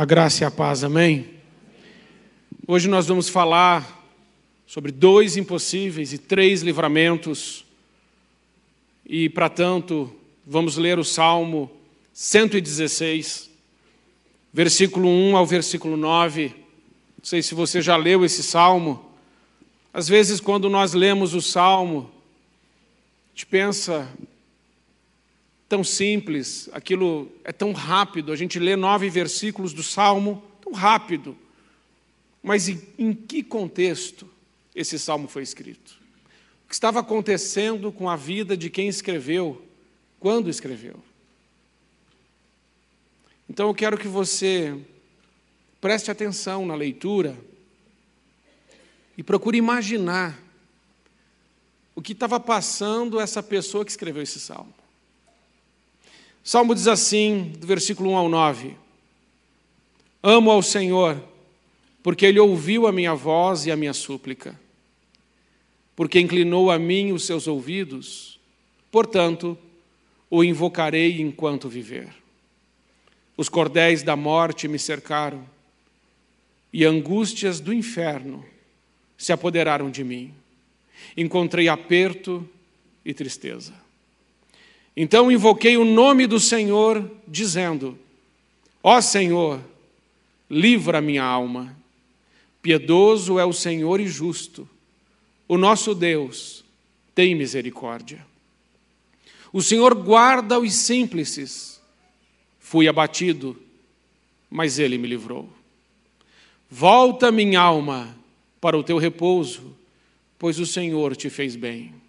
A graça e a paz, amém? Hoje nós vamos falar sobre dois impossíveis e três livramentos. E, para tanto, vamos ler o Salmo 116, versículo 1 ao versículo 9. Não sei se você já leu esse salmo. Às vezes, quando nós lemos o salmo, a gente pensa, tão simples, aquilo é tão rápido, a gente lê nove versículos do Salmo, tão rápido. Mas em, em que contexto esse salmo foi escrito? O que estava acontecendo com a vida de quem escreveu, quando escreveu? Então eu quero que você preste atenção na leitura e procure imaginar o que estava passando essa pessoa que escreveu esse salmo. Salmo diz assim, do versículo 1 ao 9: Amo ao Senhor, porque Ele ouviu a minha voz e a minha súplica, porque inclinou a mim os seus ouvidos, portanto, o invocarei enquanto viver. Os cordéis da morte me cercaram, e angústias do inferno se apoderaram de mim. Encontrei aperto e tristeza. Então invoquei o nome do Senhor, dizendo: Ó Senhor, livra minha alma. Piedoso é o Senhor e justo. O nosso Deus tem misericórdia. O Senhor guarda os simples. Fui abatido, mas ele me livrou. Volta, minha alma, para o teu repouso, pois o Senhor te fez bem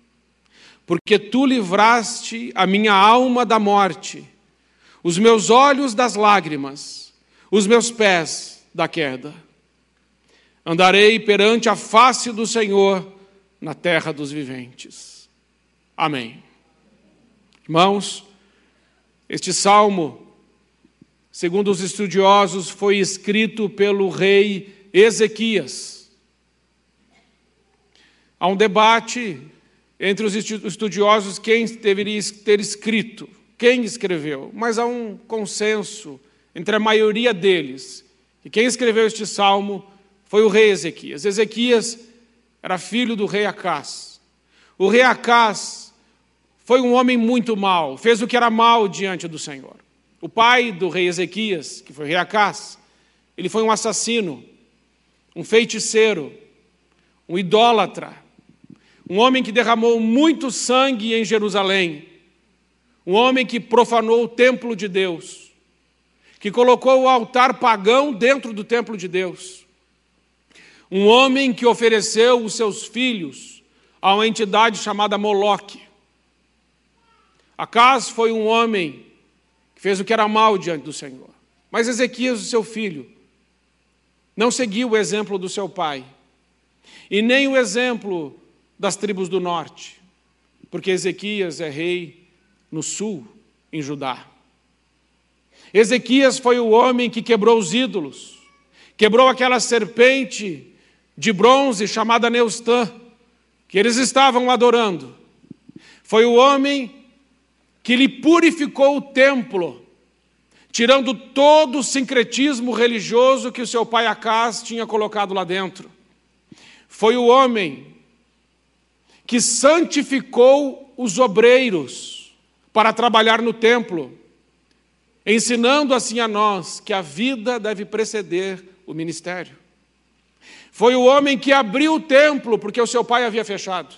porque tu livraste a minha alma da morte, os meus olhos das lágrimas, os meus pés da queda. Andarei perante a face do Senhor na terra dos viventes. Amém. Irmãos, este salmo, segundo os estudiosos, foi escrito pelo rei Ezequias. Há um debate entre os estudiosos quem deveria ter escrito, quem escreveu, mas há um consenso entre a maioria deles. E quem escreveu este salmo foi o rei Ezequias. Ezequias era filho do rei Acás. O rei Acás foi um homem muito mau, fez o que era mal diante do Senhor. O pai do rei Ezequias, que foi o rei Acás, ele foi um assassino, um feiticeiro, um idólatra, um homem que derramou muito sangue em Jerusalém, um homem que profanou o templo de Deus, que colocou o altar pagão dentro do templo de Deus, um homem que ofereceu os seus filhos a uma entidade chamada Moloque. Acas foi um homem que fez o que era mal diante do Senhor, mas Ezequias, o seu filho, não seguiu o exemplo do seu pai, e nem o exemplo das tribos do norte, porque Ezequias é rei no sul, em Judá. Ezequias foi o homem que quebrou os ídolos, quebrou aquela serpente de bronze chamada Neustã, que eles estavam adorando. Foi o homem que lhe purificou o templo, tirando todo o sincretismo religioso que o seu pai Acás tinha colocado lá dentro. Foi o homem que santificou os obreiros para trabalhar no templo, ensinando assim a nós que a vida deve preceder o ministério. Foi o homem que abriu o templo porque o seu pai havia fechado.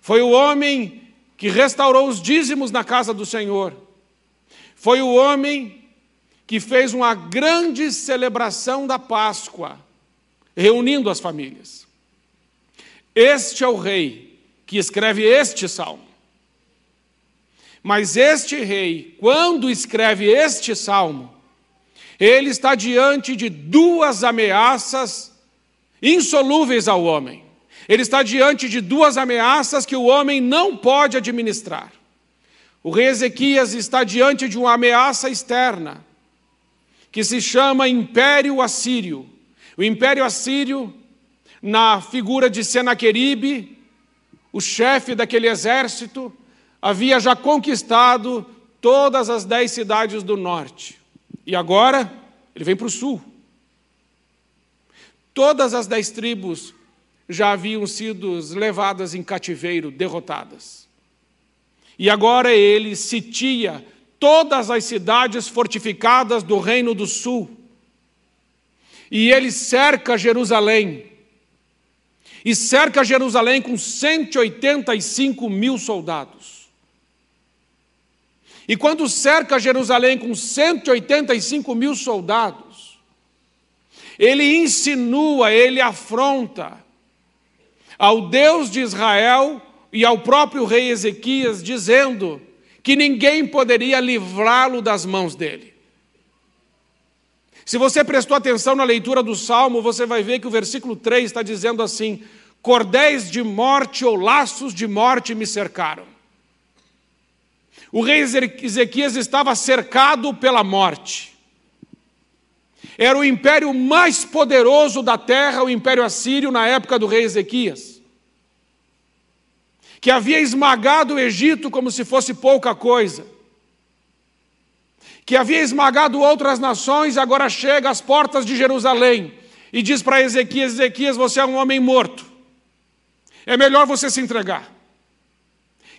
Foi o homem que restaurou os dízimos na casa do Senhor. Foi o homem que fez uma grande celebração da Páscoa, reunindo as famílias. Este é o rei que escreve este salmo. Mas este rei, quando escreve este salmo, ele está diante de duas ameaças insolúveis ao homem. Ele está diante de duas ameaças que o homem não pode administrar. O rei Ezequias está diante de uma ameaça externa, que se chama Império Assírio. O Império Assírio na figura de Senaqueribe, o chefe daquele exército, havia já conquistado todas as dez cidades do norte. E agora ele vem para o sul. Todas as dez tribos já haviam sido levadas em cativeiro, derrotadas. E agora ele sitia todas as cidades fortificadas do Reino do Sul. E ele cerca Jerusalém. E cerca Jerusalém com 185 mil soldados. E quando cerca Jerusalém com 185 mil soldados, ele insinua, ele afronta ao Deus de Israel e ao próprio rei Ezequias, dizendo que ninguém poderia livrá-lo das mãos dele. Se você prestou atenção na leitura do salmo, você vai ver que o versículo 3 está dizendo assim: Cordéis de morte ou laços de morte me cercaram. O rei Ezequias estava cercado pela morte. Era o império mais poderoso da terra, o império assírio, na época do rei Ezequias, que havia esmagado o Egito como se fosse pouca coisa, que havia esmagado outras nações, agora chega às portas de Jerusalém e diz para Ezequias: Ezequias, você é um homem morto, é melhor você se entregar.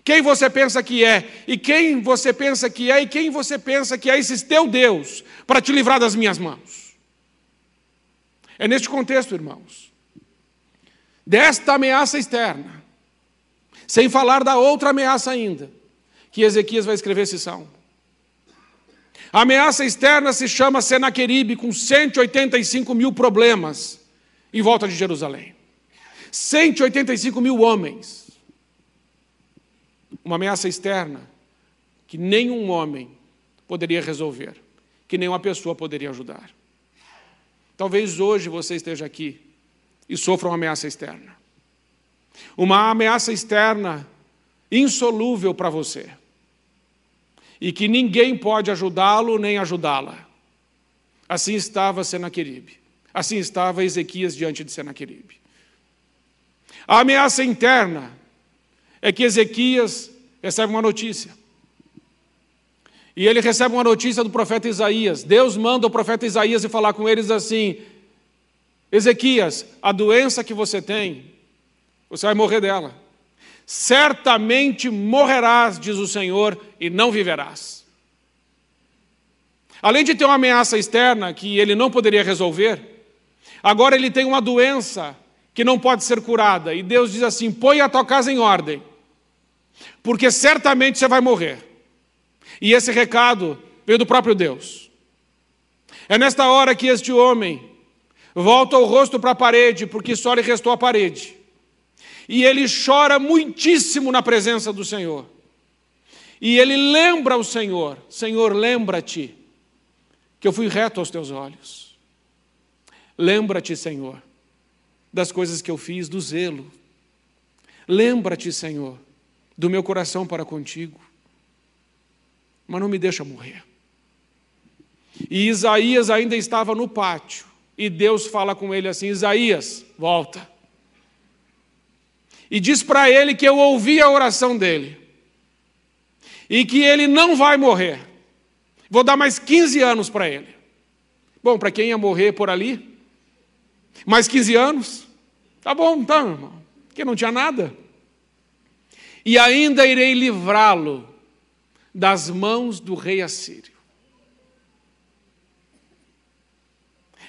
Quem você pensa que é, e quem você pensa que é, e quem você pensa que é esse teu Deus para te livrar das minhas mãos? É neste contexto, irmãos, desta ameaça externa, sem falar da outra ameaça ainda, que Ezequias vai escrever esse salmo. A ameaça externa se chama Senaqueribe, com 185 mil problemas em volta de Jerusalém. 185 mil homens. Uma ameaça externa que nenhum homem poderia resolver, que nenhuma pessoa poderia ajudar. Talvez hoje você esteja aqui e sofra uma ameaça externa. Uma ameaça externa insolúvel para você. E que ninguém pode ajudá-lo nem ajudá-la. Assim estava Senaqueribe. Assim estava Ezequias diante de Senaqueribe. A ameaça interna é que Ezequias recebe uma notícia. E ele recebe uma notícia do profeta Isaías. Deus manda o profeta Isaías e falar com eles assim: Ezequias, a doença que você tem, você vai morrer dela. Certamente morrerás, diz o Senhor, e não viverás. Além de ter uma ameaça externa que ele não poderia resolver, agora ele tem uma doença que não pode ser curada. E Deus diz assim: põe a tua casa em ordem, porque certamente você vai morrer. E esse recado veio do próprio Deus. É nesta hora que este homem volta o rosto para a parede, porque só lhe restou a parede. E ele chora muitíssimo na presença do Senhor. E ele lembra o Senhor: Senhor, lembra-te que eu fui reto aos teus olhos. Lembra-te, Senhor, das coisas que eu fiz, do zelo. Lembra-te, Senhor, do meu coração para contigo mas não me deixa morrer. E Isaías ainda estava no pátio, e Deus fala com ele assim: Isaías, volta. E diz para ele que eu ouvi a oração dele, e que ele não vai morrer. Vou dar mais 15 anos para ele. Bom, para quem ia morrer por ali, mais 15 anos, tá bom, então, irmão, que não tinha nada. E ainda irei livrá-lo das mãos do rei assírio.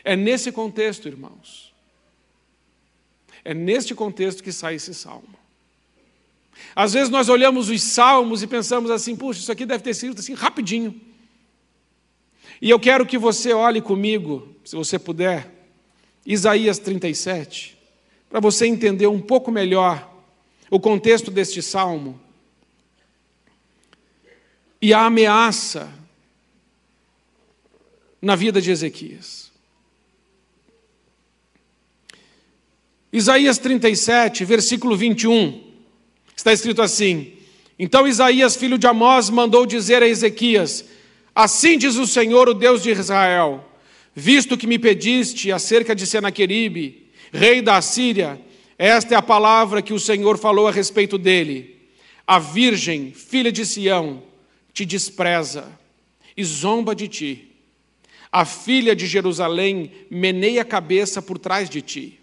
É nesse contexto, irmãos, é neste contexto que sai esse salmo. Às vezes nós olhamos os salmos e pensamos assim, puxa, isso aqui deve ter sido assim rapidinho. E eu quero que você olhe comigo, se você puder, Isaías 37, para você entender um pouco melhor o contexto deste salmo e a ameaça na vida de Ezequias. Isaías 37, versículo 21, está escrito assim: Então Isaías, filho de Amós, mandou dizer a Ezequias: Assim diz o Senhor, o Deus de Israel: Visto que me pediste acerca de Senaqueribe, rei da Assíria, esta é a palavra que o Senhor falou a respeito dele. A virgem, filha de Sião, te despreza e zomba de ti. A filha de Jerusalém meneia a cabeça por trás de ti.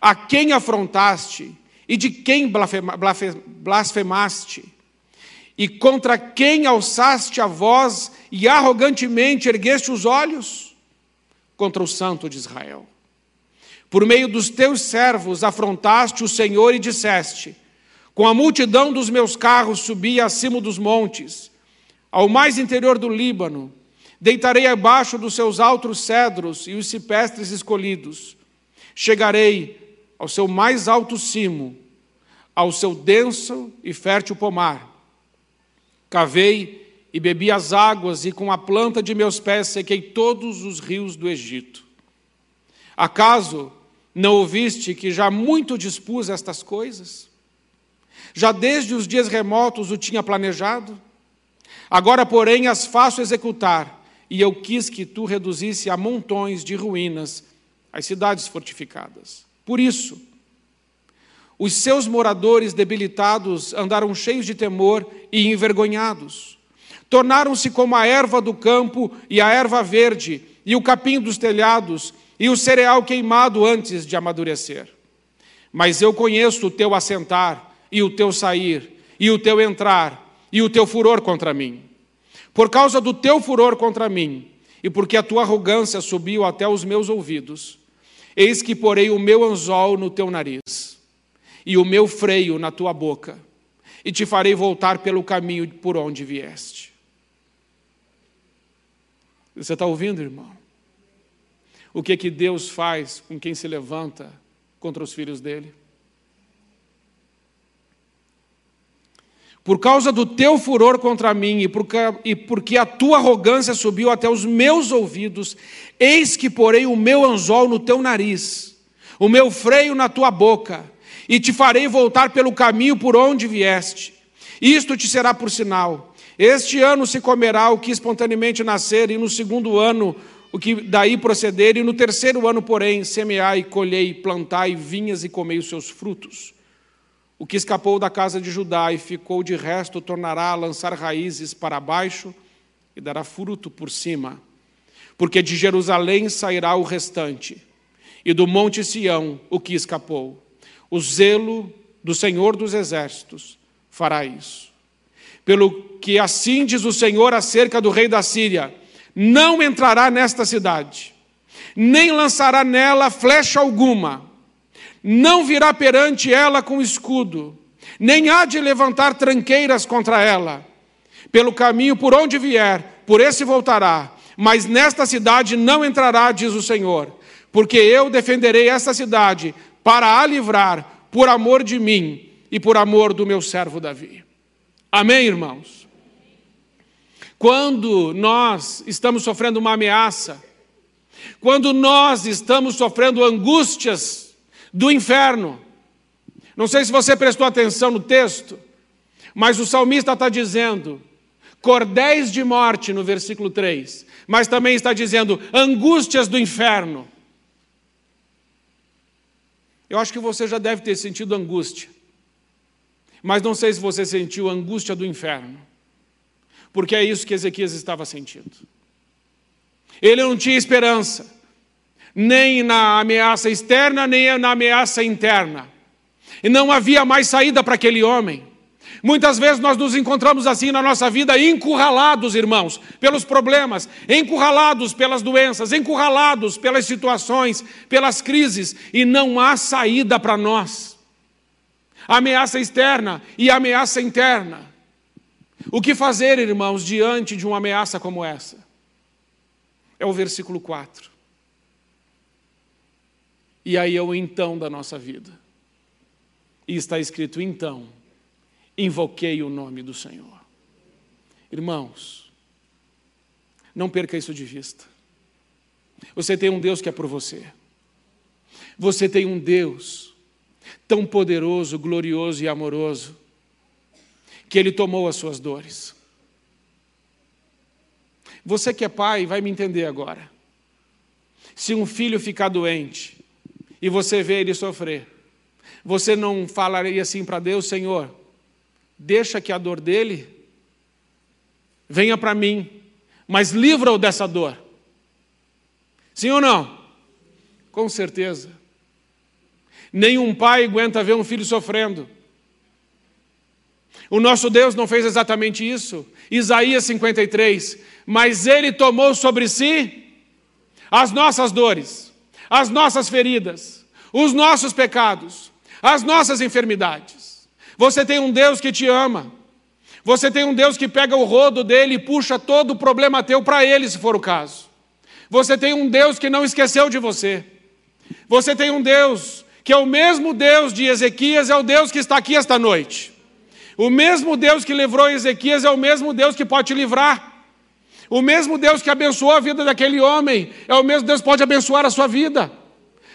A quem afrontaste e de quem blasfemaste? E contra quem alçaste a voz e arrogantemente ergueste os olhos? Contra o Santo de Israel. Por meio dos teus servos afrontaste o Senhor e disseste: Com a multidão dos meus carros subi acima dos montes, ao mais interior do Líbano, deitarei abaixo dos seus altos cedros e os cipestres escolhidos. Chegarei ao seu mais alto cimo, ao seu denso e fértil pomar Cavei e bebi as águas, e com a planta de meus pés sequei todos os rios do Egito. Acaso não ouviste que já muito dispus estas coisas? Já desde os dias remotos o tinha planejado? Agora, porém, as faço executar, e eu quis que tu reduzisse a montões de ruínas as cidades fortificadas. Por isso, os seus moradores debilitados andaram cheios de temor e envergonhados. Tornaram-se como a erva do campo e a erva verde, e o capim dos telhados, e o cereal queimado antes de amadurecer. Mas eu conheço o teu assentar, e o teu sair, e o teu entrar, e o teu furor contra mim. Por causa do teu furor contra mim, e porque a tua arrogância subiu até os meus ouvidos, eis que porei o meu anzol no teu nariz e o meu freio na tua boca, e te farei voltar pelo caminho por onde vieste. Você está ouvindo, irmão? O que que Deus faz com quem se levanta contra os filhos dele? Por causa do teu furor contra mim e porque, a tua arrogância subiu até os meus ouvidos, eis que porei o meu anzol no teu nariz, o meu freio na tua boca, e te farei voltar pelo caminho por onde vieste. Isto te será por sinal. Este ano se comerá o que espontaneamente nascer, e no segundo ano o que daí proceder, e no terceiro ano, porém, semeai, colhei, plantai vinhas e comei os seus frutos. O que escapou da casa de Judá e ficou de resto tornará a lançar raízes para baixo e dará fruto por cima. Porque de Jerusalém sairá o restante, e do monte Sião o que escapou. O zelo do Senhor dos Exércitos fará isso. Pelo que assim diz o Senhor acerca do rei da Síria: não entrará nesta cidade, nem lançará nela flecha alguma, não virá perante ela com escudo, nem há de levantar tranqueiras contra ela. Pelo caminho por onde vier, por esse voltará, mas nesta cidade não entrará, diz o Senhor, porque eu defenderei esta cidade para a livrar por amor de mim e por amor do meu servo Davi. Amém, irmãos? Quando nós estamos sofrendo uma ameaça, quando nós estamos sofrendo angústias do inferno, não sei se você prestou atenção no texto, mas o salmista está dizendo cordéis de morte no versículo 3, mas também está dizendo angústias do inferno. Eu acho que você já deve ter sentido angústia. Mas não sei se você sentiu angústia do inferno. Porque é isso que Ezequias estava sentindo. Ele não tinha esperança, nem na ameaça externa, nem na ameaça interna. E não havia mais saída para aquele homem. Muitas vezes nós nos encontramos assim na nossa vida, encurralados, irmãos, pelos problemas, encurralados pelas doenças, encurralados pelas situações, pelas crises, e não há saída para nós. Ameaça externa e ameaça interna. O que fazer, irmãos, diante de uma ameaça como essa? É o versículo 4. E aí é o então da nossa vida. E está escrito então invoquei o nome do Senhor. Irmãos, não perca isso de vista. Você tem um Deus que é por você. Você tem um Deus tão poderoso, glorioso e amoroso, que Ele tomou as suas dores. Você que é pai vai me entender agora. Se um filho ficar doente e você vê ele sofrer, você não falaria assim para Deus, Senhor, deixa que a dor dele venha para mim, mas livra-o dessa dor. Sim ou não? Com certeza. Nenhum pai aguenta ver um filho sofrendo. O nosso Deus não fez exatamente isso. Isaías 53. Mas Ele tomou sobre si as nossas dores, as nossas feridas, os nossos pecados, as nossas enfermidades. Você tem um Deus que te ama. Você tem um Deus que pega o rodo dele e puxa todo o problema teu para ele, se for o caso. Você tem um Deus que não esqueceu de você. Você tem um Deus que é o mesmo Deus de Ezequias, é o Deus que está aqui esta noite. O mesmo Deus que livrou Ezequias é o mesmo Deus que pode te livrar. O mesmo Deus que abençoou a vida daquele homem é o mesmo Deus que pode abençoar a sua vida.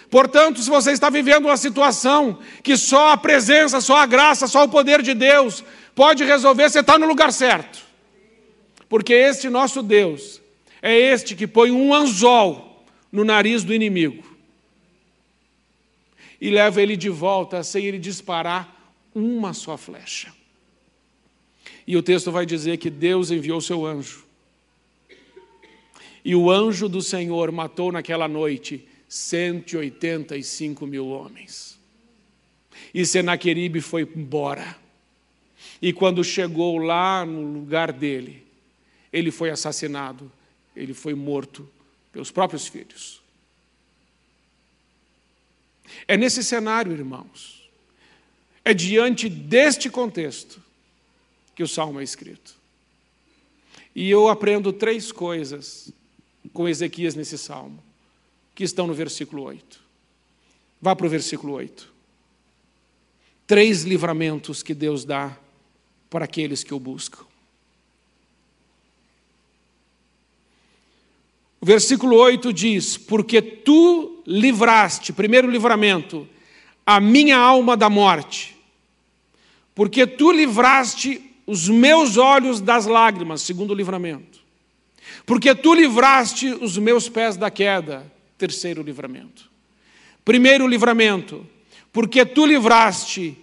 Portanto, se você está vivendo uma situação que só a presença, só a graça, só o poder de Deus pode resolver, você está no lugar certo. Porque este nosso Deus é este que põe um anzol no nariz do inimigo e leva ele de volta sem ele disparar uma só flecha. E o texto vai dizer que Deus enviou seu anjo. E o anjo do Senhor matou naquela noite 185 mil homens. E Senaqueribe foi embora. E quando chegou lá no lugar dele, ele foi assassinado, ele foi morto pelos próprios filhos. É nesse cenário, irmãos, é diante deste contexto que o salmo é escrito. E eu aprendo três coisas com Ezequias nesse salmo, que estão no versículo 8. Vá para o versículo 8. Três livramentos que Deus dá para aqueles que o buscam. O versículo 8 diz: Porque tu livraste, primeiro livramento, a minha alma da morte, porque tu livraste os meus olhos das lágrimas, segundo livramento. Porque tu livraste os meus pés da queda, terceiro livramento. Primeiro livramento, porque tu livraste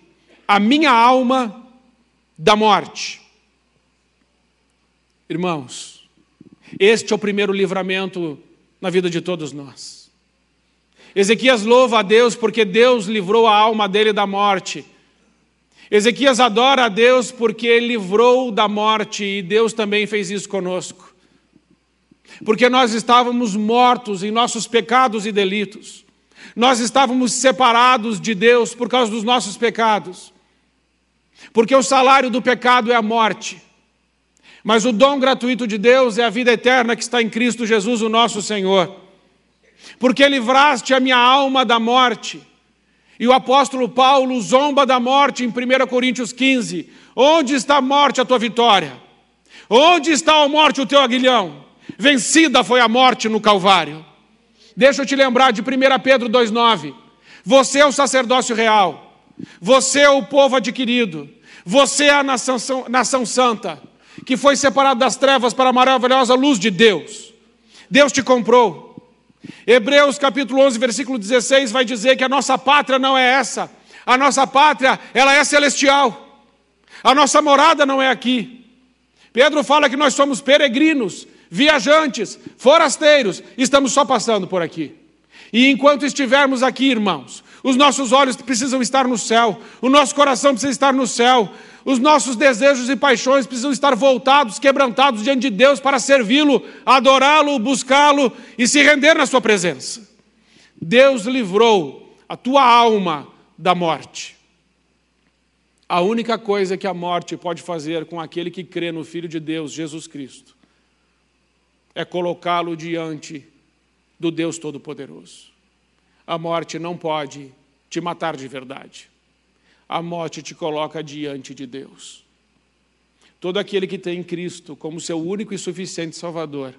a minha alma da morte. Irmãos, este é o primeiro livramento na vida de todos nós. Ezequias louva a Deus porque Deus livrou a alma dele da morte. Ezequias adora a Deus porque livrou da morte e Deus também fez isso conosco. Porque nós estávamos mortos em nossos pecados e delitos. Nós estávamos separados de Deus por causa dos nossos pecados. Porque o salário do pecado é a morte. Mas o dom gratuito de Deus é a vida eterna que está em Cristo Jesus, o nosso Senhor. Porque livraste a minha alma da morte e o apóstolo Paulo zomba da morte em 1 Coríntios 15. Onde está a morte, a tua vitória? Onde está a morte, o teu aguilhão? Vencida foi a morte no Calvário. Deixa eu te lembrar de 1 Pedro 2,9. Você é o sacerdócio real, você é o povo adquirido, você é a nação, nação santa, que foi separado das trevas para a maravilhosa luz de Deus. Deus te comprou. Hebreus capítulo 11, versículo 16 vai dizer que a nossa pátria não é essa. A nossa pátria, ela é celestial. A nossa morada não é aqui. Pedro fala que nós somos peregrinos, viajantes, forasteiros, estamos só passando por aqui. E enquanto estivermos aqui, irmãos, os nossos olhos precisam estar no céu, o nosso coração precisa estar no céu, os nossos desejos e paixões precisam estar voltados, quebrantados diante de Deus para servi-lo, adorá-lo, buscá-lo e se render na sua presença. Deus livrou a tua alma da morte. A única coisa que a morte pode fazer com aquele que crê no Filho de Deus, Jesus Cristo, é colocá-lo diante do Deus Todo-Poderoso. A morte não pode te matar de verdade a morte te coloca diante de Deus. Todo aquele que tem Cristo como seu único e suficiente Salvador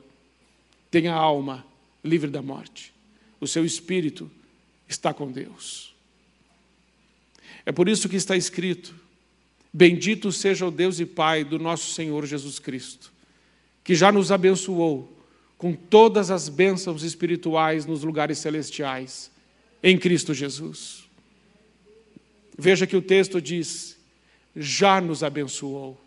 tem a alma livre da morte. O seu espírito está com Deus. É por isso que está escrito: Bendito seja o Deus e Pai do nosso Senhor Jesus Cristo, que já nos abençoou com todas as bênçãos espirituais nos lugares celestiais, em Cristo Jesus. Veja que o texto diz: já nos abençoou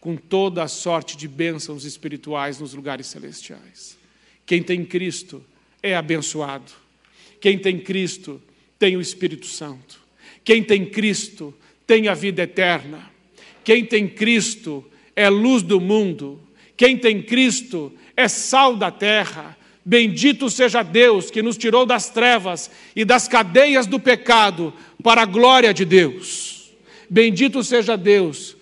com toda a sorte de bênçãos espirituais nos lugares celestiais. Quem tem Cristo é abençoado. Quem tem Cristo tem o Espírito Santo. Quem tem Cristo tem a vida eterna. Quem tem Cristo é luz do mundo. Quem tem Cristo é sal da terra. Bendito seja Deus que nos tirou das trevas e das cadeias do pecado para a glória de Deus. Bendito seja Deus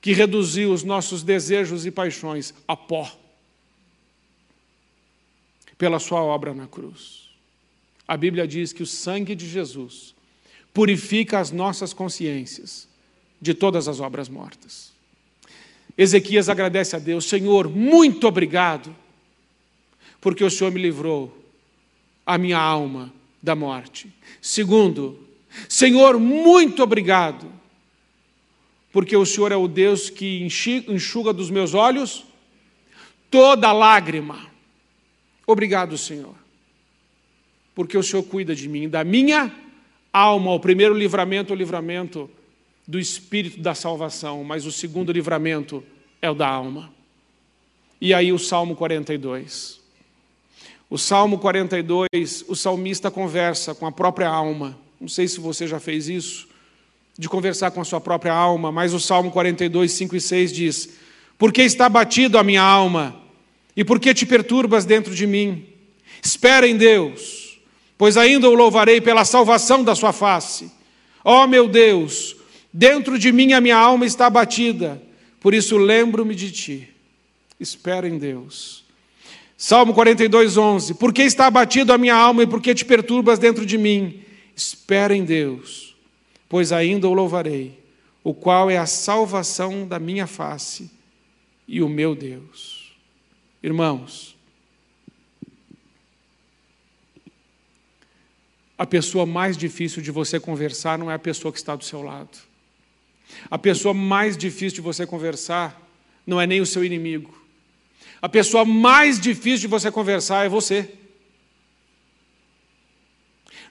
que reduziu os nossos desejos e paixões a pó pela sua obra na cruz. A Bíblia diz que o sangue de Jesus purifica as nossas consciências de todas as obras mortas. Ezequias agradece a Deus: Senhor, muito obrigado, porque o Senhor me livrou a minha alma da morte. Segundo, Senhor, muito obrigado, porque o Senhor é o Deus que enxuga dos meus olhos toda lágrima. Obrigado, Senhor, porque o Senhor cuida de mim, da minha alma. O primeiro livramento é o livramento do espírito da salvação, mas o segundo livramento é o da alma. E aí o Salmo 42. O Salmo 42, o salmista conversa com a própria alma. Não sei se você já fez isso, de conversar com a sua própria alma, mas o Salmo 42, 5 e 6 diz: Porque está batido a minha alma e por que te perturbas dentro de mim? Espera em Deus, pois ainda o louvarei pela salvação da sua face. Ó oh, meu Deus, dentro de mim a minha alma está abatida, por isso lembro-me de ti. Espera em Deus. Salmo 42, 11. Por que está abatido a minha alma e por que te perturbas dentro de mim? Espera em Deus, pois ainda o louvarei, o qual é a salvação da minha face e o meu Deus. Irmãos, a pessoa mais difícil de você conversar não é a pessoa que está do seu lado. A pessoa mais difícil de você conversar não é nem o seu inimigo. A pessoa mais difícil de você conversar é você.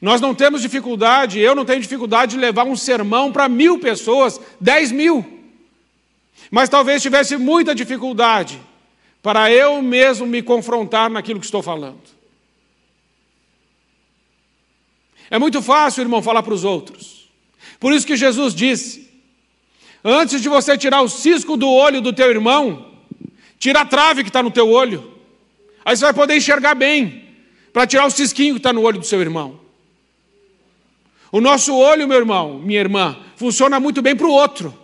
Nós não temos dificuldade, eu não tenho dificuldade de levar um sermão para mil pessoas, dez mil. Mas talvez tivesse muita dificuldade para eu mesmo me confrontar naquilo que estou falando. É muito fácil, irmão, falar para os outros. Por isso que Jesus disse: antes de você tirar o cisco do olho do teu irmão, tira a trave que está no teu olho. Aí você vai poder enxergar bem, para tirar o cisquinho que está no olho do seu irmão. O nosso olho, meu irmão, minha irmã, funciona muito bem para o outro.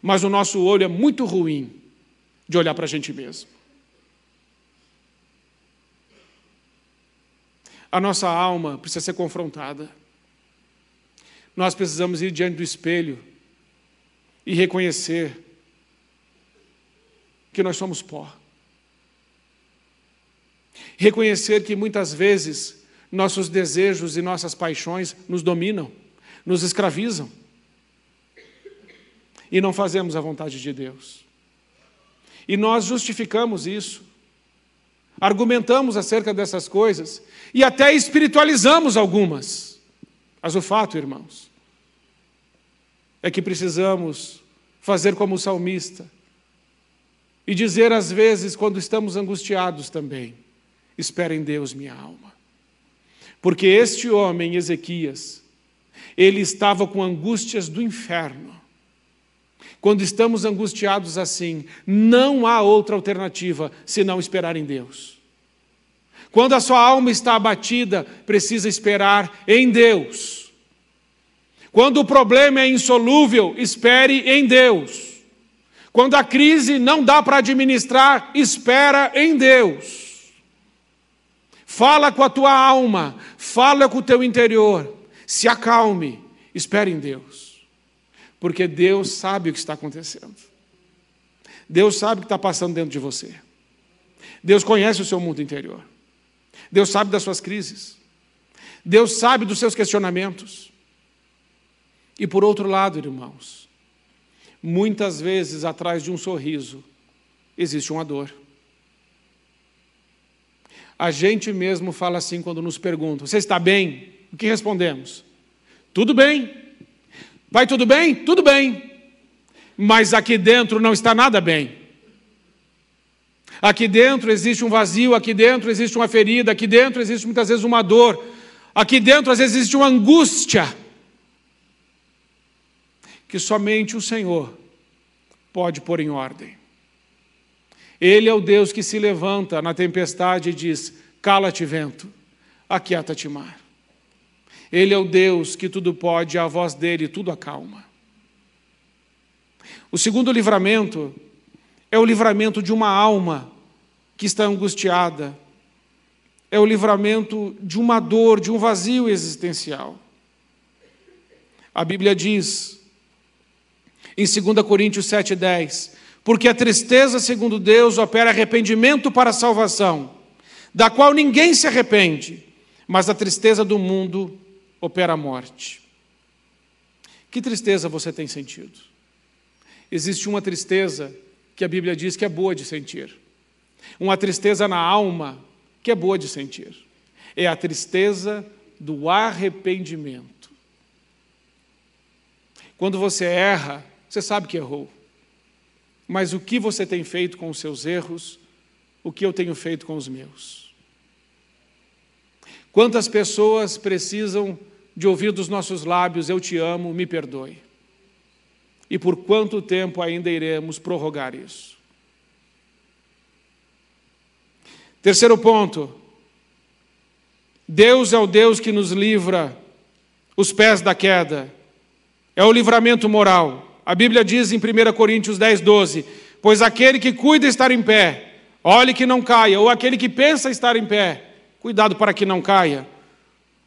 Mas o nosso olho é muito ruim de olhar para a gente mesmo. A nossa alma precisa ser confrontada. Nós precisamos ir diante do espelho e reconhecer que nós somos pó. Reconhecer que muitas vezes nossos desejos e nossas paixões nos dominam, nos escravizam. E não fazemos a vontade de Deus. E nós justificamos isso, argumentamos acerca dessas coisas e até espiritualizamos algumas. Mas o fato, irmãos, é que precisamos fazer como o salmista e dizer às vezes, quando estamos angustiados também: espera em Deus, minha alma. Porque este homem, Ezequias, ele estava com angústias do inferno quando estamos angustiados assim, não há outra alternativa senão esperar em Deus. Quando a sua alma está abatida, precisa esperar em Deus. Quando o problema é insolúvel, espere em Deus. Quando a crise não dá para administrar, espera em Deus. Fala com a tua alma, fala com o teu interior, se acalme, espere em Deus porque Deus sabe o que está acontecendo. Deus sabe o que está passando dentro de você. Deus conhece o seu mundo interior. Deus sabe das suas crises. Deus sabe dos seus questionamentos. E por outro lado, irmãos, muitas vezes atrás de um sorriso existe uma dor. A gente mesmo fala assim quando nos perguntam: Você está bem? O que respondemos? Tudo bem. Vai tudo bem? Tudo bem. Mas aqui dentro não está nada bem. Aqui dentro existe um vazio, aqui dentro existe uma ferida, aqui dentro existe muitas vezes uma dor, aqui dentro às vezes existe uma angústia que somente o Senhor pode pôr em ordem. Ele é o Deus que se levanta na tempestade e diz: Cala-te, vento, aquieta-te, mar. Ele é o Deus que tudo pode, a voz dele tudo acalma. O segundo livramento é o livramento de uma alma que está angustiada, é o livramento de uma dor, de um vazio existencial. A Bíblia diz, em 2 Coríntios 7,10: Porque a tristeza, segundo Deus, opera arrependimento para a salvação, da qual ninguém se arrepende, mas a tristeza do mundo opera a morte. Que tristeza você tem sentido? Existe uma tristeza que a Bíblia diz que é boa de sentir, uma tristeza na alma que é boa de sentir. É a tristeza do arrependimento. Quando você erra, você sabe que errou. Mas o que você tem feito com os seus erros, o que eu tenho feito com os meus? Quantas pessoas precisam de ouvir dos nossos lábios: Eu te amo, me perdoe? E por quanto tempo ainda iremos prorrogar isso? Terceiro ponto. Deus é o Deus que nos livra os pés da queda. É o livramento moral. A Bíblia diz em 1 Coríntios 10, 12: Pois aquele que cuida estar em pé, olhe que não caia, ou aquele que pensa estar em pé, cuidado para que não caia.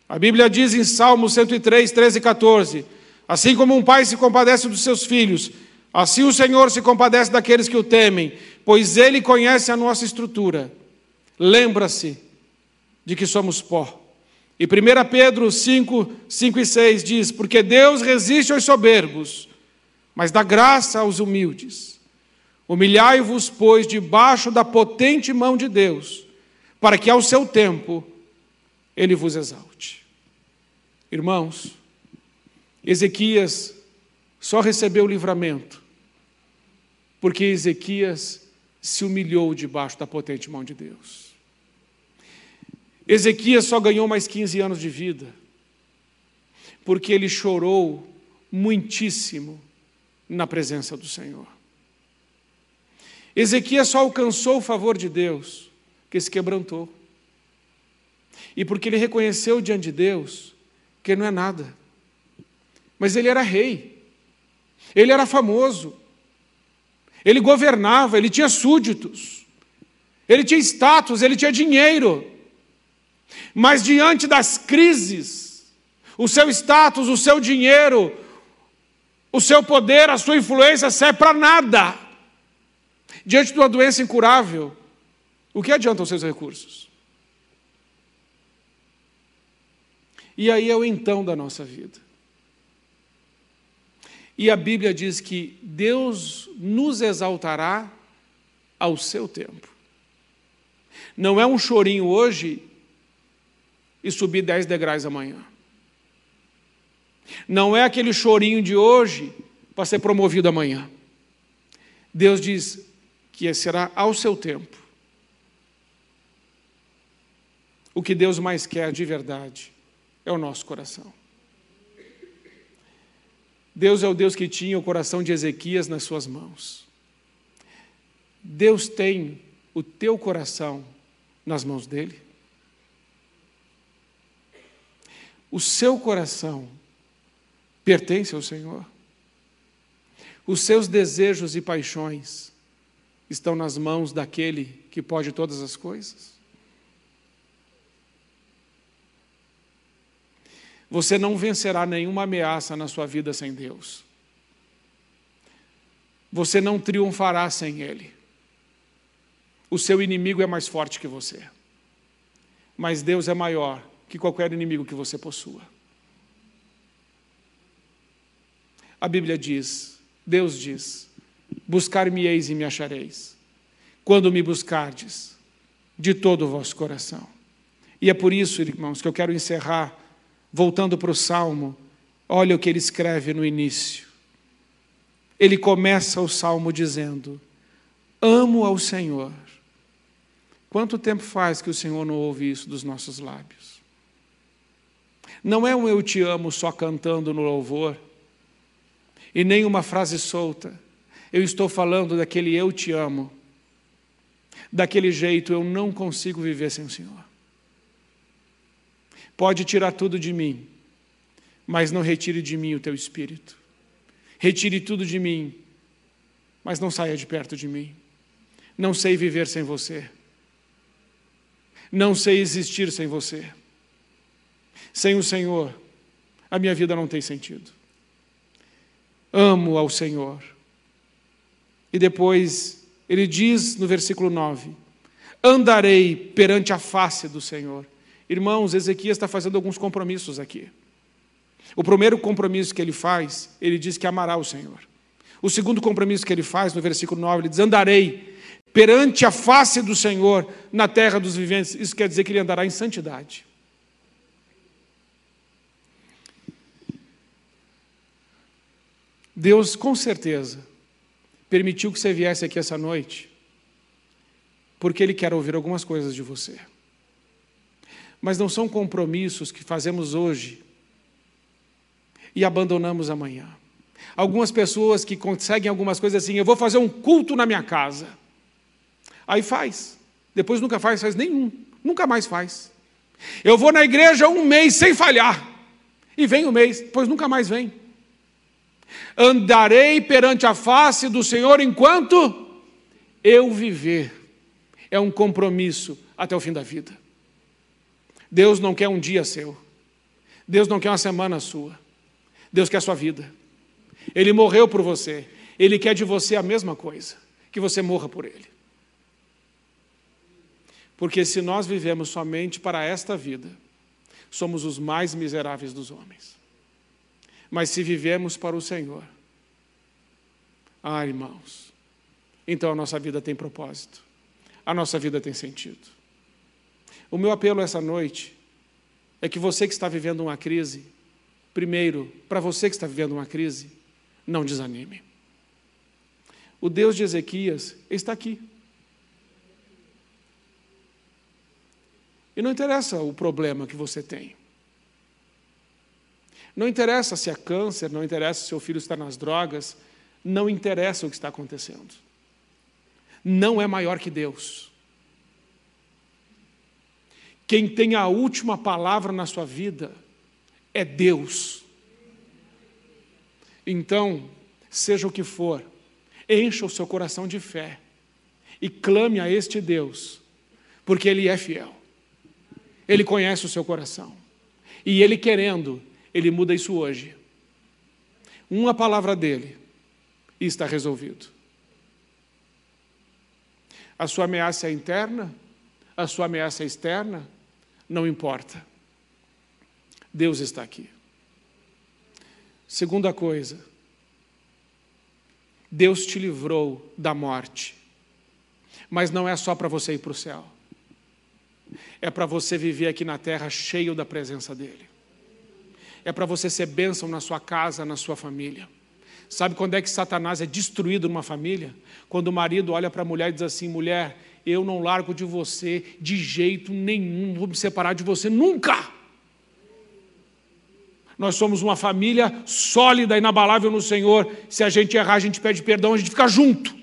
A Bíblia diz em Salmo 103, 13 e 14: Assim como um pai se compadece dos seus filhos, assim o Senhor se compadece daqueles que o temem, pois ele conhece a nossa estrutura. Lembra-se de que somos pó. E 1 Pedro 5, 5 e 6 diz: Porque Deus resiste aos soberbos, mas dá graça aos humildes. Humilhai-vos, pois, debaixo da potente mão de Deus, para que ao seu tempo ele vos exalte. Irmãos, Ezequias só recebeu o livramento porque Ezequias se humilhou debaixo da potente mão de Deus. Ezequias só ganhou mais 15 anos de vida porque ele chorou muitíssimo na presença do Senhor. Ezequias só alcançou o favor de Deus, que se quebrantou. E porque ele reconheceu diante de Deus que ele não é nada. Mas ele era rei, ele era famoso, ele governava, ele tinha súditos, ele tinha status, ele tinha dinheiro. Mas diante das crises, o seu status, o seu dinheiro, o seu poder, a sua influência serve para nada. Diante de uma doença incurável, o que adiantam os seus recursos? E aí é o então da nossa vida. E a Bíblia diz que Deus nos exaltará ao seu tempo. Não é um chorinho hoje e subir dez degraus amanhã. Não é aquele chorinho de hoje para ser promovido amanhã. Deus diz que será ao seu tempo. O que Deus mais quer de verdade é o nosso coração. Deus é o Deus que tinha o coração de Ezequias nas suas mãos. Deus tem o teu coração nas mãos dele. O seu coração pertence ao Senhor. Os seus desejos e paixões estão nas mãos daquele que pode todas as coisas. Você não vencerá nenhuma ameaça na sua vida sem Deus. Você não triunfará sem Ele. O seu inimigo é mais forte que você. Mas Deus é maior que qualquer inimigo que você possua. A Bíblia diz, Deus diz: Buscar-me-eis e me achareis, quando me buscardes de todo o vosso coração. E é por isso, irmãos, que eu quero encerrar, voltando para o Salmo, olha o que ele escreve no início. Ele começa o salmo dizendo: Amo ao Senhor, Quanto tempo faz que o Senhor não ouve isso dos nossos lábios? Não é um eu te amo só cantando no louvor, e nem uma frase solta. Eu estou falando daquele eu te amo. Daquele jeito eu não consigo viver sem o Senhor. Pode tirar tudo de mim, mas não retire de mim o teu espírito. Retire tudo de mim, mas não saia de perto de mim. Não sei viver sem você. Não sei existir sem você. Sem o Senhor, a minha vida não tem sentido. Amo ao Senhor. E depois ele diz no versículo 9: Andarei perante a face do Senhor. Irmãos, Ezequias está fazendo alguns compromissos aqui. O primeiro compromisso que ele faz, ele diz que amará o Senhor. O segundo compromisso que ele faz, no versículo 9, ele diz: Andarei perante a face do Senhor na terra dos viventes. Isso quer dizer que ele andará em santidade. Deus, com certeza, permitiu que você viesse aqui essa noite, porque Ele quer ouvir algumas coisas de você. Mas não são compromissos que fazemos hoje e abandonamos amanhã. Algumas pessoas que conseguem algumas coisas assim, eu vou fazer um culto na minha casa. Aí faz. Depois nunca faz, faz nenhum. Nunca mais faz. Eu vou na igreja um mês sem falhar. E vem o mês, depois nunca mais vem. Andarei perante a face do Senhor enquanto eu viver. É um compromisso até o fim da vida. Deus não quer um dia seu. Deus não quer uma semana sua. Deus quer a sua vida. Ele morreu por você. Ele quer de você a mesma coisa, que você morra por ele. Porque se nós vivemos somente para esta vida, somos os mais miseráveis dos homens. Mas se vivemos para o Senhor, ah, irmãos, então a nossa vida tem propósito, a nossa vida tem sentido. O meu apelo essa noite é que você que está vivendo uma crise, primeiro, para você que está vivendo uma crise, não desanime. O Deus de Ezequias está aqui. E não interessa o problema que você tem. Não interessa se é câncer, não interessa se seu filho está nas drogas, não interessa o que está acontecendo. Não é maior que Deus. Quem tem a última palavra na sua vida é Deus. Então, seja o que for, encha o seu coração de fé e clame a este Deus, porque Ele é fiel. Ele conhece o seu coração. E Ele querendo, Ele muda isso hoje. Uma palavra dele e está resolvido. A sua ameaça é interna, a sua ameaça é externa, não importa. Deus está aqui. Segunda coisa, Deus te livrou da morte, mas não é só para você ir para o céu é para você viver aqui na terra cheio da presença dEle. É para você ser bênção na sua casa, na sua família. Sabe quando é que Satanás é destruído numa família? Quando o marido olha para a mulher e diz assim: mulher, eu não largo de você de jeito nenhum, vou me separar de você nunca. Nós somos uma família sólida, inabalável no Senhor. Se a gente errar, a gente pede perdão, a gente fica junto.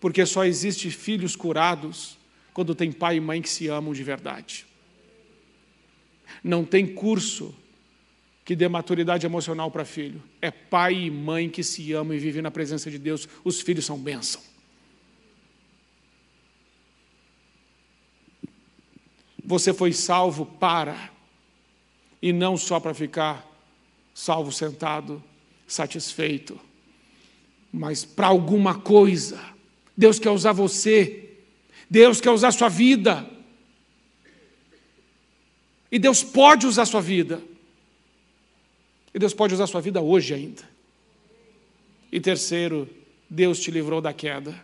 Porque só existe filhos curados quando tem pai e mãe que se amam de verdade. Não tem curso que dê maturidade emocional para filho. É pai e mãe que se amam e vivem na presença de Deus. Os filhos são bênção. Você foi salvo para, e não só para ficar salvo sentado, satisfeito, mas para alguma coisa. Deus quer usar você Deus quer usar sua vida. E Deus pode usar sua vida. E Deus pode usar sua vida hoje ainda. E terceiro, Deus te livrou da queda,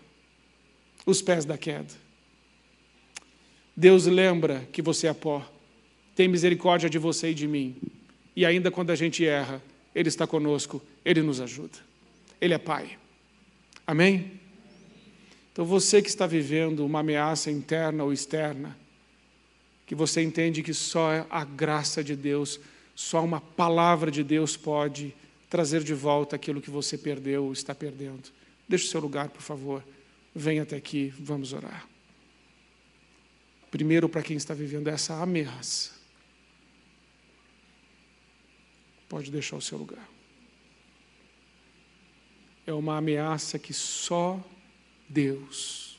os pés da queda. Deus lembra que você é pó, tem misericórdia de você e de mim. E ainda quando a gente erra, Ele está conosco, Ele nos ajuda. Ele é Pai. Amém? Então você que está vivendo uma ameaça interna ou externa, que você entende que só a graça de Deus, só uma palavra de Deus pode trazer de volta aquilo que você perdeu ou está perdendo. Deixe o seu lugar, por favor. Venha até aqui, vamos orar. Primeiro, para quem está vivendo essa ameaça, pode deixar o seu lugar. É uma ameaça que só Deus.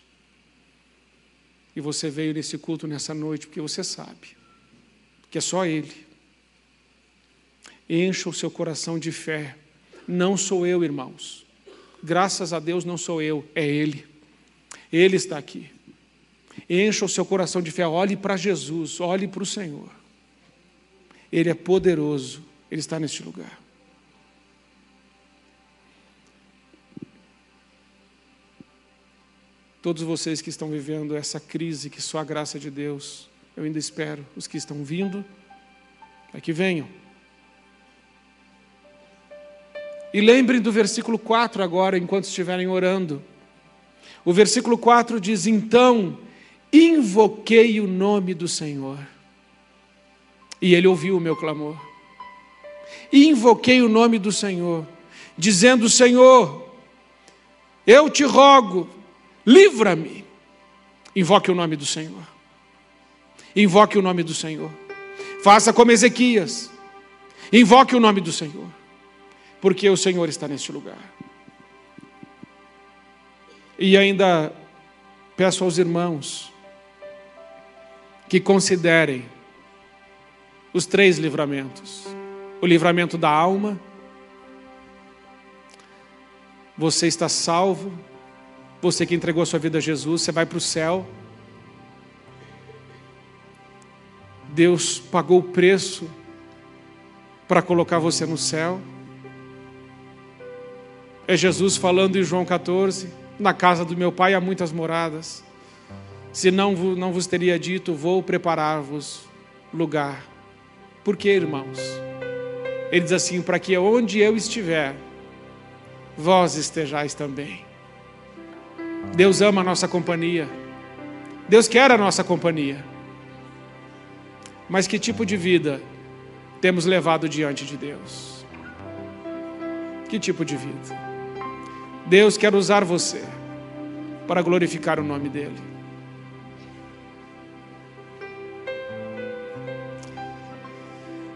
E você veio nesse culto nessa noite porque você sabe que é só Ele. Encha o seu coração de fé. Não sou eu, irmãos. Graças a Deus não sou eu, é Ele. Ele está aqui. Encha o seu coração de fé. Olhe para Jesus, olhe para o Senhor. Ele é poderoso, Ele está neste lugar. Todos vocês que estão vivendo essa crise, que só a graça de Deus, eu ainda espero, os que estão vindo, é que venham. E lembrem do versículo 4 agora, enquanto estiverem orando. O versículo 4 diz: Então invoquei o nome do Senhor, e ele ouviu o meu clamor. Invoquei o nome do Senhor, dizendo: Senhor, eu te rogo, livra-me. Invoque o nome do Senhor. Invoque o nome do Senhor. Faça como Ezequias. Invoque o nome do Senhor. Porque o Senhor está neste lugar. E ainda peço aos irmãos que considerem os três livramentos: o livramento da alma, você está salvo você que entregou a sua vida a Jesus, você vai para o céu. Deus pagou o preço para colocar você no céu. É Jesus falando em João 14: Na casa do meu pai há muitas moradas. Se não, não vos teria dito, vou preparar-vos lugar. Por que, irmãos? Ele diz assim: para que onde eu estiver, vós estejais também. Deus ama a nossa companhia. Deus quer a nossa companhia. Mas que tipo de vida temos levado diante de Deus? Que tipo de vida? Deus quer usar você para glorificar o nome dEle.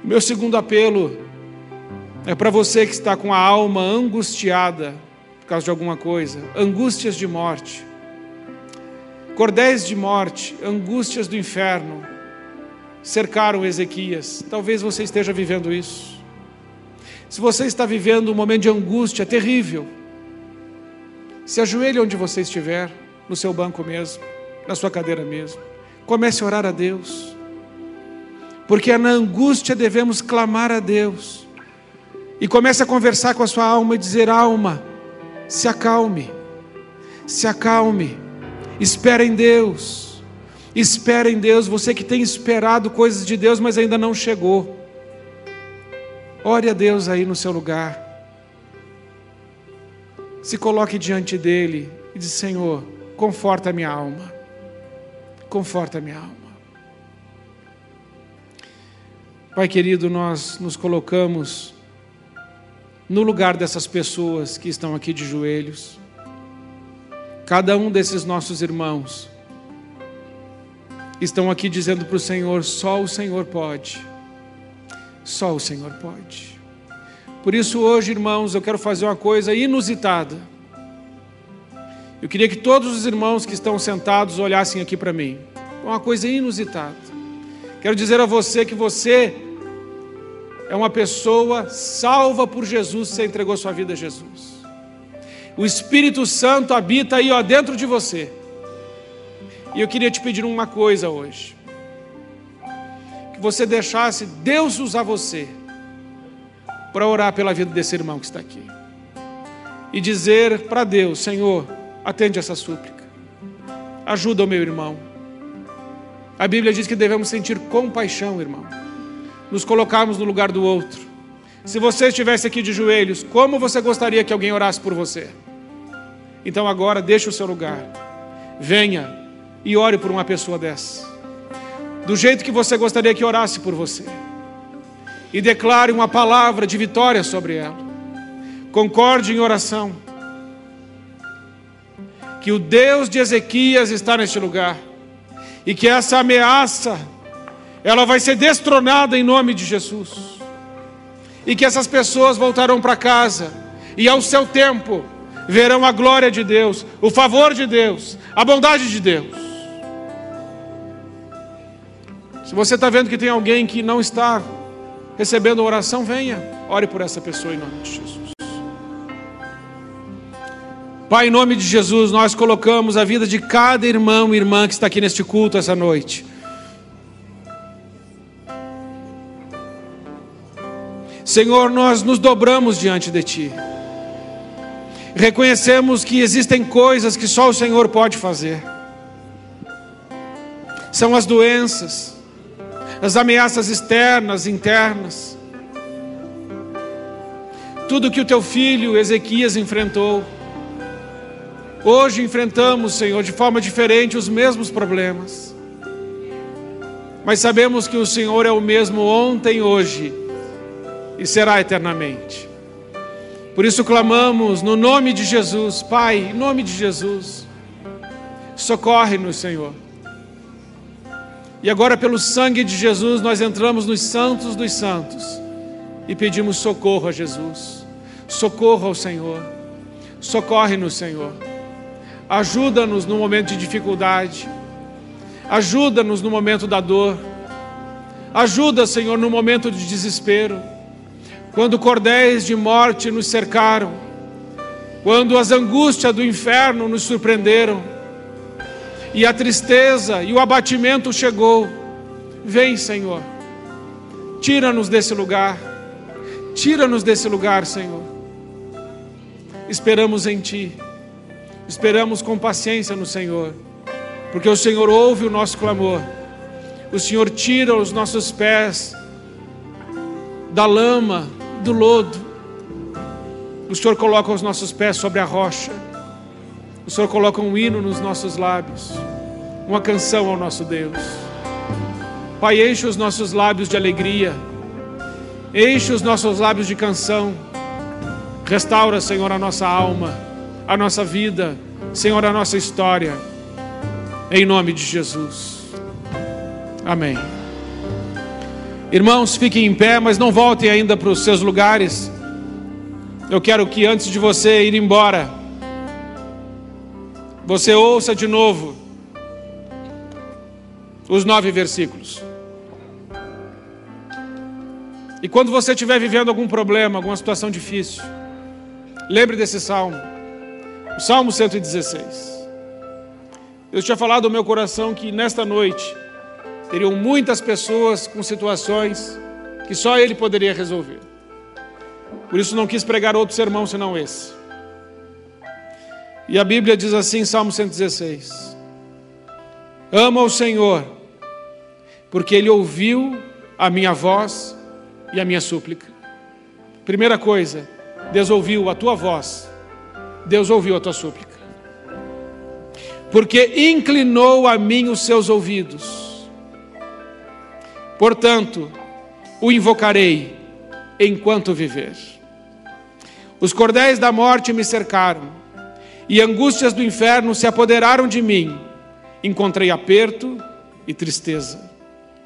Meu segundo apelo é para você que está com a alma angustiada por causa de alguma coisa, angústias de morte, cordéis de morte, angústias do inferno, cercaram Ezequias. Talvez você esteja vivendo isso. Se você está vivendo um momento de angústia terrível, se ajoelhe onde você estiver, no seu banco mesmo, na sua cadeira mesmo. Comece a orar a Deus. Porque na angústia devemos clamar a Deus. E comece a conversar com a sua alma e dizer: alma, se acalme, se acalme, espera em Deus, espera em Deus, você que tem esperado coisas de Deus, mas ainda não chegou. Ore a Deus aí no seu lugar, se coloque diante dEle e diz: Senhor, conforta a minha alma, conforta a minha alma. Pai querido, nós nos colocamos no lugar dessas pessoas que estão aqui de joelhos. Cada um desses nossos irmãos estão aqui dizendo para o Senhor: só o Senhor pode. Só o Senhor pode. Por isso, hoje, irmãos, eu quero fazer uma coisa inusitada. Eu queria que todos os irmãos que estão sentados olhassem aqui para mim. Uma coisa inusitada. Quero dizer a você que você é uma pessoa salva por Jesus, você entregou sua vida a Jesus. O Espírito Santo habita aí ó, dentro de você. E eu queria te pedir uma coisa hoje: que você deixasse Deus usar você para orar pela vida desse irmão que está aqui e dizer para Deus: Senhor, atende essa súplica, ajuda o meu irmão. A Bíblia diz que devemos sentir compaixão, irmão nos colocarmos no lugar do outro. Se você estivesse aqui de joelhos, como você gostaria que alguém orasse por você? Então agora deixe o seu lugar venha e ore por uma pessoa dessa. Do jeito que você gostaria que orasse por você. E declare uma palavra de vitória sobre ela. Concorde em oração. Que o Deus de Ezequias está neste lugar. E que essa ameaça, ela vai ser destronada em nome de Jesus. E que essas pessoas voltarão para casa. E ao seu tempo, verão a glória de Deus, o favor de Deus, a bondade de Deus. Se você está vendo que tem alguém que não está recebendo oração, venha, ore por essa pessoa em nome de Jesus. Pai, em nome de Jesus, nós colocamos a vida de cada irmão e irmã que está aqui neste culto essa noite. Senhor, nós nos dobramos diante de Ti. Reconhecemos que existem coisas que só o Senhor pode fazer. São as doenças, as ameaças externas, internas. Tudo que o teu filho Ezequias enfrentou. Hoje enfrentamos, Senhor, de forma diferente os mesmos problemas. Mas sabemos que o Senhor é o mesmo ontem, hoje e será eternamente. Por isso clamamos no nome de Jesus, Pai, em nome de Jesus, socorre-nos, Senhor. E agora, pelo sangue de Jesus, nós entramos nos santos dos santos e pedimos socorro a Jesus, socorro ao Senhor, socorre-nos, Senhor. Ajuda-nos no momento de dificuldade, ajuda-nos no momento da dor, ajuda, Senhor, no momento de desespero. Quando cordéis de morte nos cercaram, quando as angústias do inferno nos surpreenderam, e a tristeza e o abatimento chegou, vem, Senhor, tira-nos desse lugar, tira-nos desse lugar, Senhor. Esperamos em Ti, esperamos com paciência no Senhor, porque o Senhor ouve o nosso clamor, o Senhor tira os nossos pés da lama, do lodo. O Senhor coloca os nossos pés sobre a rocha. O Senhor coloca um hino nos nossos lábios, uma canção ao nosso Deus. Pai, enche os nossos lábios de alegria, enche os nossos lábios de canção. Restaura, Senhor, a nossa alma, a nossa vida, Senhor, a nossa história. Em nome de Jesus. Amém. Irmãos, fiquem em pé, mas não voltem ainda para os seus lugares. Eu quero que antes de você ir embora, você ouça de novo os nove versículos. E quando você estiver vivendo algum problema, alguma situação difícil, lembre desse salmo, o Salmo 116. Eu tinha falado ao meu coração que nesta noite teriam muitas pessoas com situações que só ele poderia resolver. Por isso não quis pregar outro sermão senão esse. E a Bíblia diz assim, Salmo 116: Ama o Senhor, porque Ele ouviu a minha voz e a minha súplica. Primeira coisa, Deus ouviu a tua voz, Deus ouviu a tua súplica, porque inclinou a mim os seus ouvidos Portanto, o invocarei enquanto viver. Os cordéis da morte me cercaram, e angústias do inferno se apoderaram de mim. Encontrei aperto e tristeza.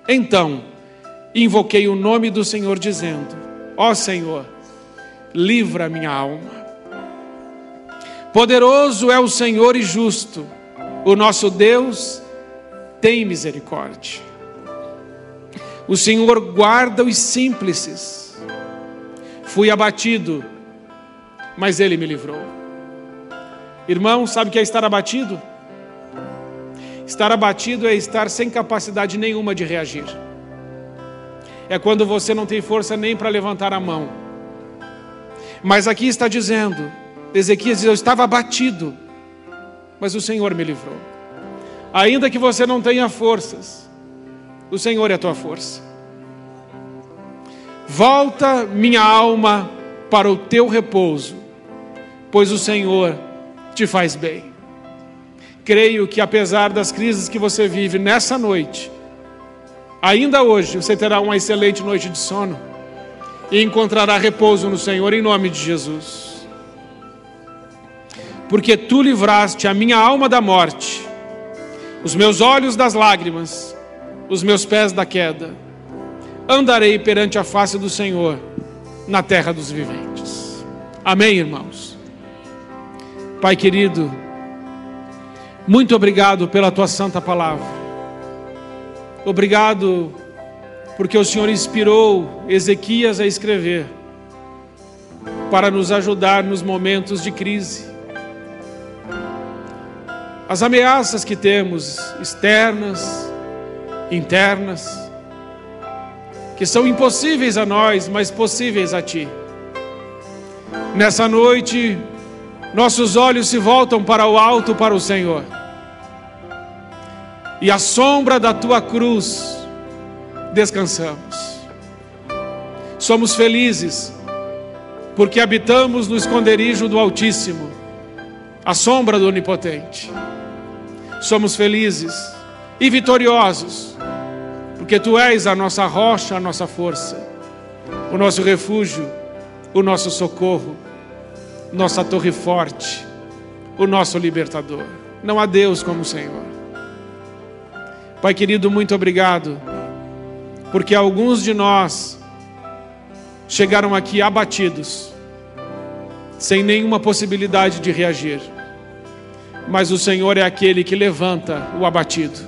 Então, invoquei o nome do Senhor, dizendo: Ó Senhor, livra minha alma. Poderoso é o Senhor e justo, o nosso Deus tem misericórdia. O Senhor guarda os simples. Fui abatido, mas Ele me livrou. Irmão, sabe o que é estar abatido? Estar abatido é estar sem capacidade nenhuma de reagir. É quando você não tem força nem para levantar a mão. Mas aqui está dizendo, Ezequias diz: Eu estava abatido, mas o Senhor me livrou. Ainda que você não tenha forças, o Senhor é a tua força. Volta minha alma para o teu repouso, pois o Senhor te faz bem. creio que apesar das crises que você vive nessa noite, ainda hoje você terá uma excelente noite de sono e encontrará repouso no Senhor em nome de Jesus. Porque tu livraste a minha alma da morte, os meus olhos das lágrimas, os meus pés da queda. Andarei perante a face do Senhor na terra dos viventes. Amém, irmãos. Pai querido, muito obrigado pela tua santa palavra. Obrigado porque o Senhor inspirou Ezequias a escrever para nos ajudar nos momentos de crise. As ameaças que temos, externas, internas, que são impossíveis a nós, mas possíveis a Ti. Nessa noite, nossos olhos se voltam para o alto, para o Senhor e a sombra da tua cruz descansamos. Somos felizes porque habitamos no esconderijo do Altíssimo, a sombra do Onipotente. Somos felizes e vitoriosos porque tu és a nossa rocha, a nossa força, o nosso refúgio, o nosso socorro, nossa torre forte, o nosso libertador. Não há Deus como o Senhor. Pai querido, muito obrigado, porque alguns de nós chegaram aqui abatidos, sem nenhuma possibilidade de reagir, mas o Senhor é aquele que levanta o abatido,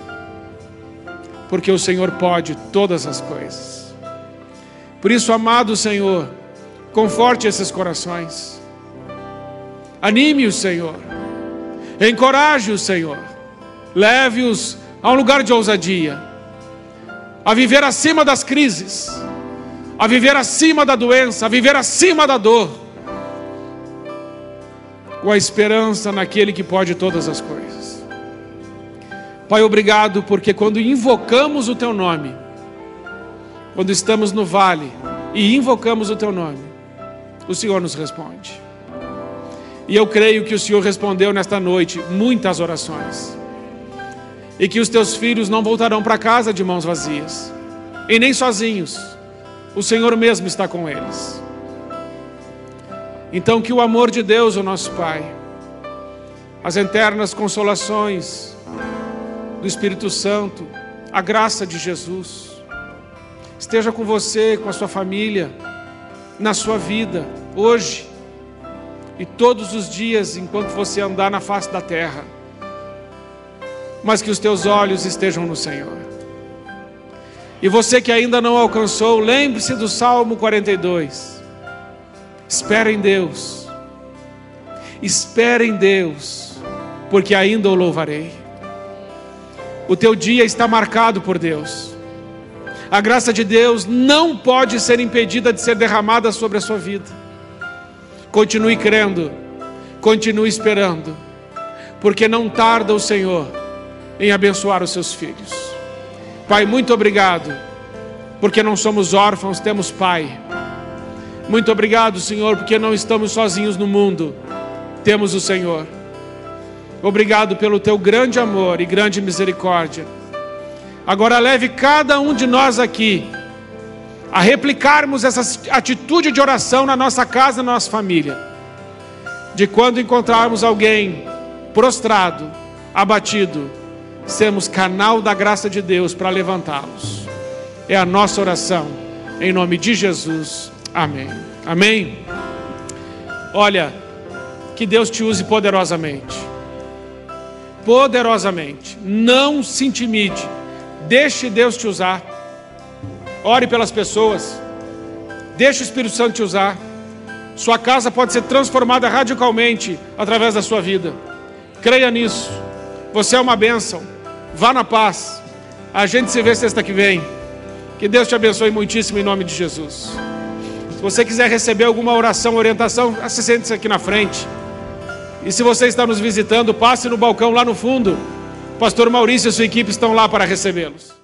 porque o Senhor pode todas as coisas. Por isso, amado Senhor, conforte esses corações, anime o Senhor, encoraje o Senhor, leve-os a um lugar de ousadia, a viver acima das crises, a viver acima da doença, a viver acima da dor, com a esperança naquele que pode todas as coisas. Pai, obrigado, porque quando invocamos o Teu nome, quando estamos no vale e invocamos o Teu nome, o Senhor nos responde. E eu creio que o Senhor respondeu nesta noite muitas orações e que os teus filhos não voltarão para casa de mãos vazias, e nem sozinhos, o Senhor mesmo está com eles. Então, que o amor de Deus, o nosso Pai, as eternas consolações do Espírito Santo, a graça de Jesus, esteja com você, com a sua família, na sua vida, hoje e todos os dias enquanto você andar na face da terra mas que os teus olhos estejam no Senhor. E você que ainda não alcançou, lembre-se do Salmo 42. Espera em Deus. Espera em Deus, porque ainda o louvarei. O teu dia está marcado por Deus. A graça de Deus não pode ser impedida de ser derramada sobre a sua vida. Continue crendo, continue esperando, porque não tarda o Senhor em abençoar os seus filhos. Pai, muito obrigado, porque não somos órfãos, temos Pai. Muito obrigado, Senhor, porque não estamos sozinhos no mundo, temos o Senhor. Obrigado pelo teu grande amor e grande misericórdia. Agora leve cada um de nós aqui a replicarmos essa atitude de oração na nossa casa, na nossa família. De quando encontrarmos alguém prostrado, abatido, sermos canal da graça de Deus para levantá-los. É a nossa oração, em nome de Jesus. Amém. Amém. Olha, que Deus te use poderosamente. Poderosamente. Não se intimide. Deixe Deus te usar. Ore pelas pessoas. Deixe o Espírito Santo te usar. Sua casa pode ser transformada radicalmente através da sua vida. Creia nisso. Você é uma bênção. Vá na paz. A gente se vê sexta que vem. Que Deus te abençoe muitíssimo em nome de Jesus. Se você quiser receber alguma oração, orientação, se sente aqui na frente. E se você está nos visitando, passe no balcão lá no fundo. pastor Maurício e sua equipe estão lá para recebê-los.